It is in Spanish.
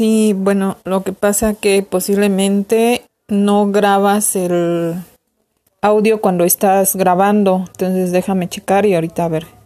Sí, bueno, lo que pasa que posiblemente no grabas el audio cuando estás grabando, entonces déjame checar y ahorita a ver.